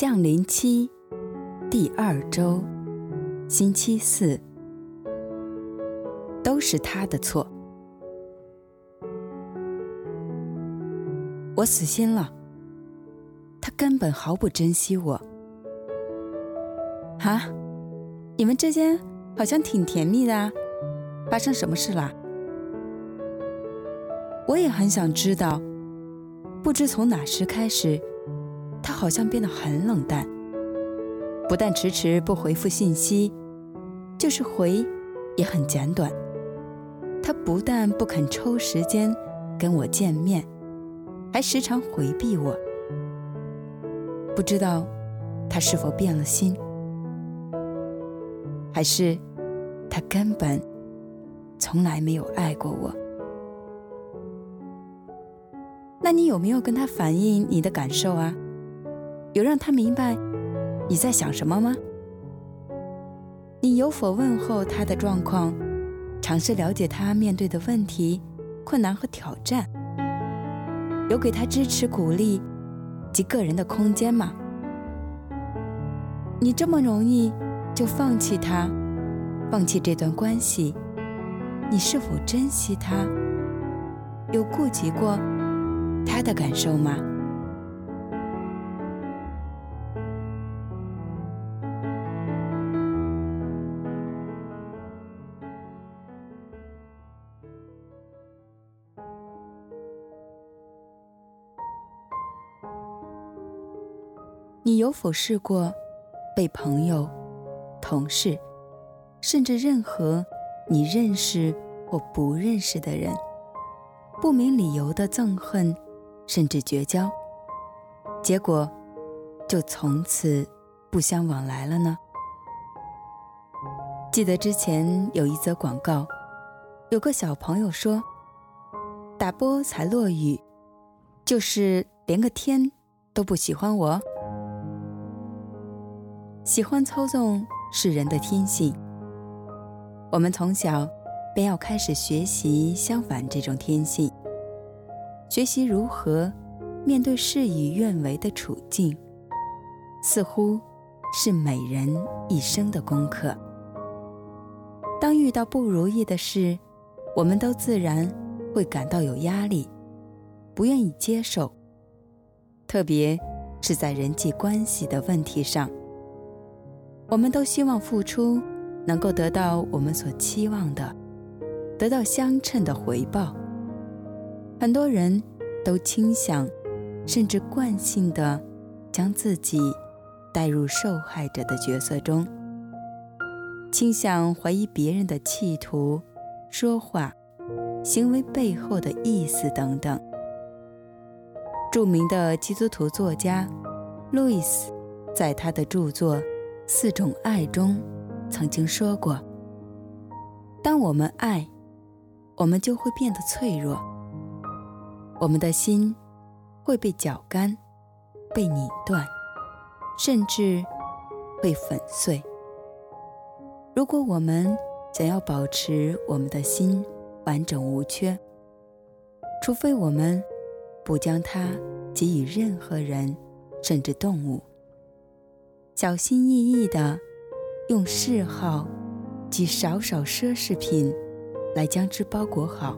降临期第二周，星期四，都是他的错。我死心了，他根本毫不珍惜我。哈，你们之间好像挺甜蜜的啊，发生什么事了？我也很想知道。不知从哪时开始，他好像变得很冷淡，不但迟迟不回复信息，就是回也很简短。他不但不肯抽时间跟我见面，还时常回避我。不知道他是否变了心，还是他根本从来没有爱过我。那你有没有跟他反映你的感受啊？有让他明白你在想什么吗？你有否问候他的状况，尝试了解他面对的问题、困难和挑战？有给他支持、鼓励及个人的空间吗？你这么容易就放弃他，放弃这段关系，你是否珍惜他？有顾及过他的感受吗？你有否试过被朋友、同事，甚至任何你认识或不认识的人，不明理由的憎恨？甚至绝交，结果就从此不相往来了呢？记得之前有一则广告，有个小朋友说：“打波才落雨，就是连个天都不喜欢我。”喜欢操纵是人的天性，我们从小便要开始学习相反这种天性。学习如何面对事与愿违的处境，似乎是每人一生的功课。当遇到不如意的事，我们都自然会感到有压力，不愿意接受。特别是在人际关系的问题上，我们都希望付出能够得到我们所期望的，得到相称的回报。很多人都倾向，甚至惯性地将自己带入受害者的角色中，倾向怀疑别人的企图、说话、行为背后的意思等等。著名的基督徒作家路易斯在他的著作《四种爱》中曾经说过：“当我们爱，我们就会变得脆弱。”我们的心会被绞干、被拧断，甚至会粉碎。如果我们想要保持我们的心完整无缺，除非我们不将它给予任何人，甚至动物，小心翼翼地用嗜好及少少奢侈品来将之包裹好，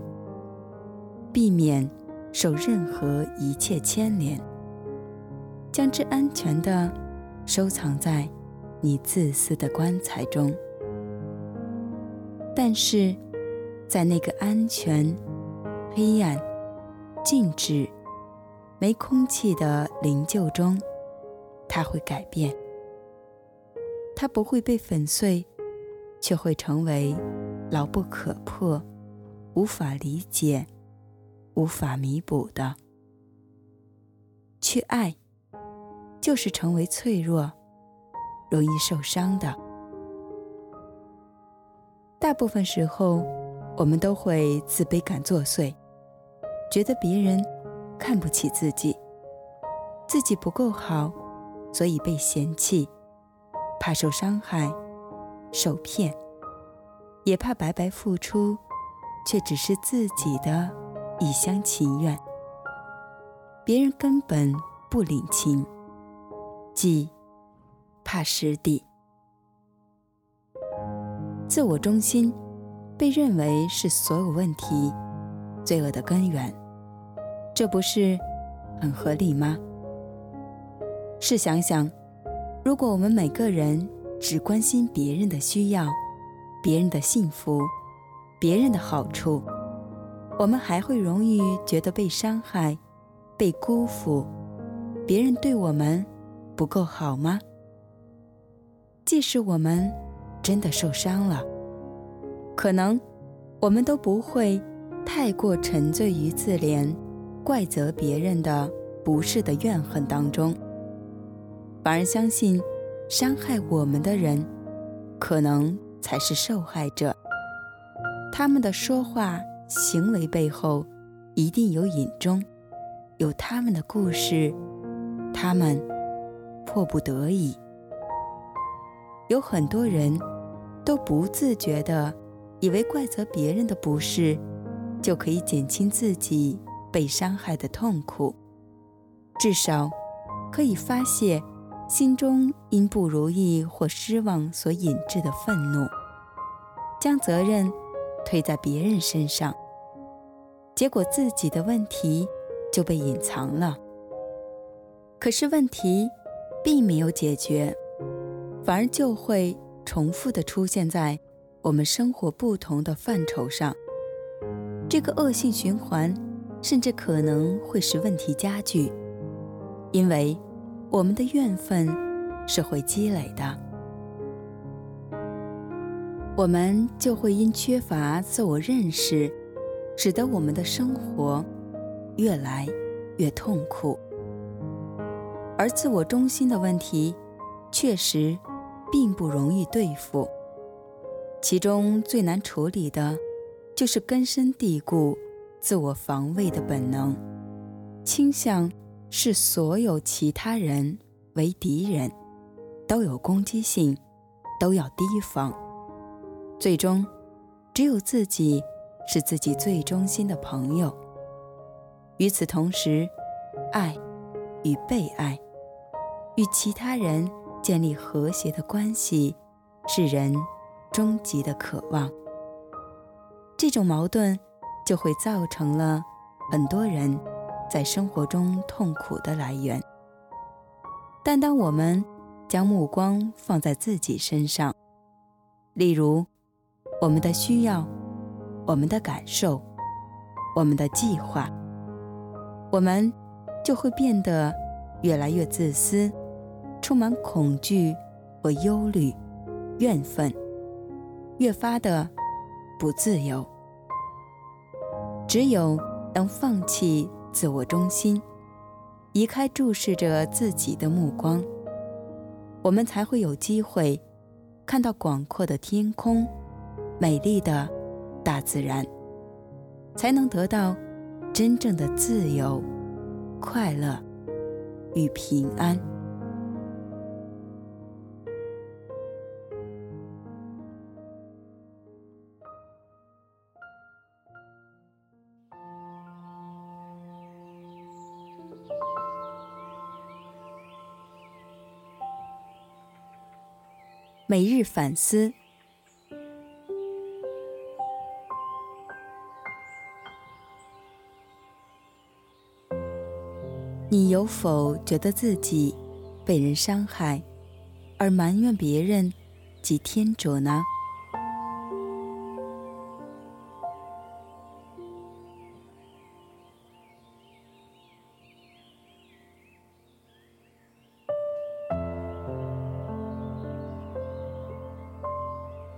避免。受任何一切牵连，将之安全地收藏在你自私的棺材中。但是，在那个安全、黑暗、静止、没空气的灵柩中，它会改变。它不会被粉碎，却会成为牢不可破、无法理解。无法弥补的。去爱，就是成为脆弱、容易受伤的。大部分时候，我们都会自卑感作祟，觉得别人看不起自己，自己不够好，所以被嫌弃，怕受伤害、受骗，也怕白白付出，却只是自己的。一厢情愿，别人根本不领情，即怕失地。自我中心被认为是所有问题、罪恶的根源，这不是很合理吗？试想想，如果我们每个人只关心别人的需要、别人的幸福、别人的好处，我们还会容易觉得被伤害、被辜负，别人对我们不够好吗？即使我们真的受伤了，可能我们都不会太过沉醉于自怜、怪责别人的不是的怨恨当中，反而相信伤害我们的人可能才是受害者。他们的说话、行为背后一定有隐衷，有他们的故事，他们迫不得已。有很多人都不自觉地以为怪责别人的不是，就可以减轻自己被伤害的痛苦，至少可以发泄心中因不如意或失望所引致的愤怒，将责任推在别人身上，结果自己的问题就被隐藏了。可是问题并没有解决。反而就会重复地出现在我们生活不同的范畴上，这个恶性循环甚至可能会使问题加剧，因为我们的怨愤是会积累的，我们就会因缺乏自我认识，使得我们的生活越来越痛苦，而自我中心的问题确实。并不容易对付，其中最难处理的，就是根深蒂固、自我防卫的本能，倾向视所有其他人为敌人，都有攻击性，都要提防。最终，只有自己是自己最忠心的朋友。与此同时，爱与被爱，与其他人。建立和谐的关系是人终极的渴望。这种矛盾就会造成了很多人在生活中痛苦的来源。但当我们将目光放在自己身上，例如我们的需要、我们的感受、我们的计划，我们就会变得越来越自私。充满恐惧和忧虑、怨愤，越发的不自由。只有当放弃自我中心，移开注视着自己的目光，我们才会有机会看到广阔的天空、美丽的大自然，才能得到真正的自由、快乐与平安。每日反思：你有否觉得自己被人伤害，而埋怨别人及天主呢？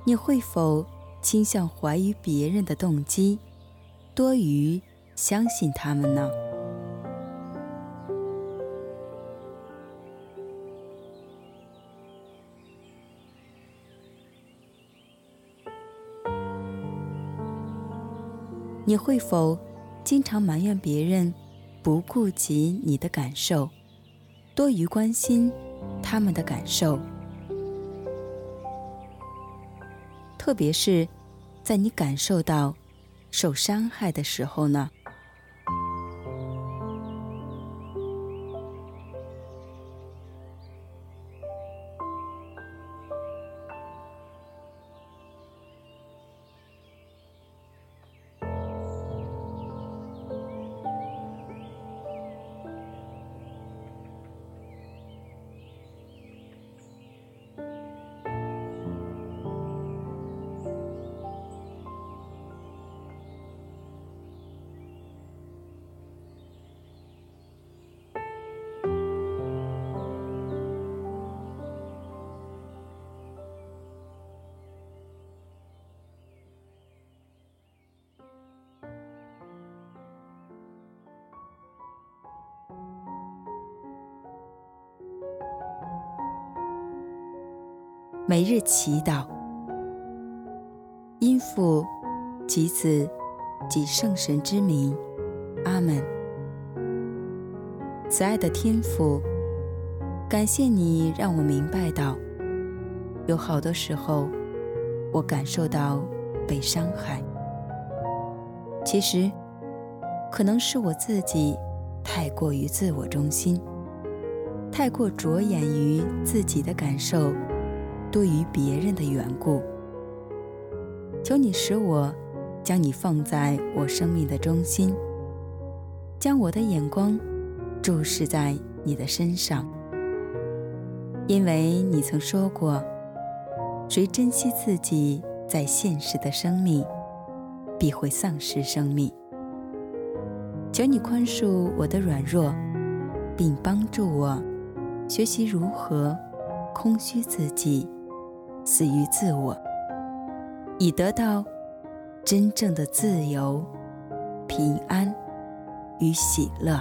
你会否倾向怀疑别人的动机，多于相信他们呢？你会否经常埋怨别人不顾及你的感受，多于关心他们的感受？特别是，在你感受到受伤害的时候呢？每日祈祷，因父及子及圣神之名，阿门。慈爱的天父，感谢你让我明白到，有好多时候，我感受到被伤害。其实，可能是我自己太过于自我中心，太过着眼于自己的感受多于别人的缘故。求你使我将你放在我生命的中心，将我的眼光注视在你的身上，因为你曾说过，谁珍惜自己在现实的生命，必会丧失生命。求你宽恕我的软弱，并帮助我学习如何空虚自己，死于自我，以得到真正的自由、平安与喜乐。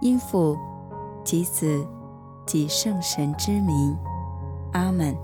因父及子及圣神之名，阿门。